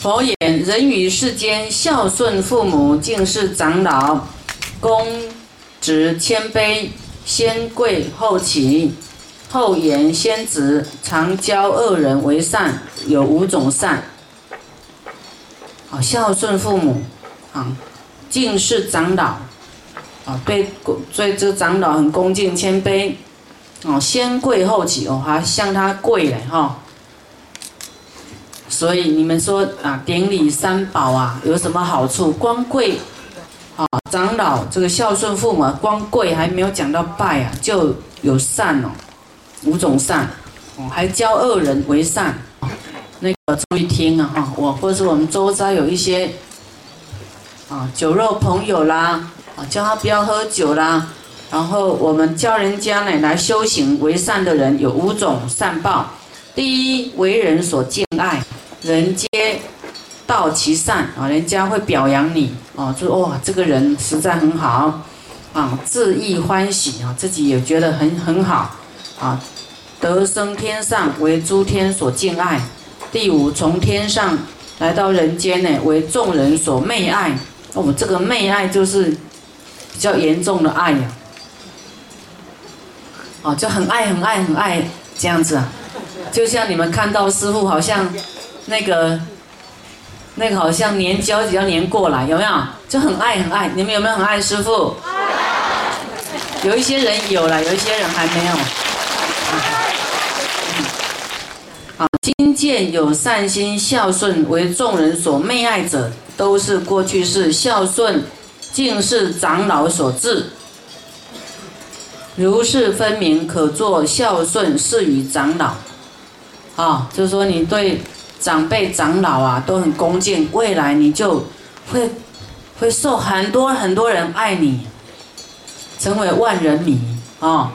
佛言：人于世间孝顺父母，敬事长老，公直谦卑，先贵后齐，后言先直，常教恶人为善，有五种善。啊，孝顺父母，啊，敬事长老，啊，对对这长老很恭敬谦卑，哦，先贵后起哦，还向他跪嘞哈。所以你们说啊，典礼三宝啊，有什么好处？光跪，啊，长老这个孝顺父母，光跪还没有讲到拜啊，就有善哦，五种善，哦，还教恶人为善，那个注意听啊哈，我或者是我们周遭有一些啊酒肉朋友啦，啊叫他不要喝酒啦，然后我们教人家呢来修行为善的人有五种善报，第一为人所敬爱。人皆道其善啊，人家会表扬你哦，说哇，这个人实在很好啊，自意欢喜啊，自己也觉得很很好啊，得生天上为诸天所敬爱。第五，从天上来到人间呢，为众人所媚爱。哦，这个媚爱就是比较严重的爱呀，哦，就很爱很爱很爱这样子啊，就像你们看到师傅好像。那个，那个好像年交几要年过来，有没有？就很爱很爱。你们有没有很爱师傅？有一些人有了，有一些人还没有。啊，今见有善心孝顺为众人所媚爱者，都是过去是孝顺敬事长老所致。如是分明，可作孝顺事于长老。啊，就是说你对。长辈、长老啊，都很恭敬，未来你就会会受很多很多人爱你，成为万人迷啊。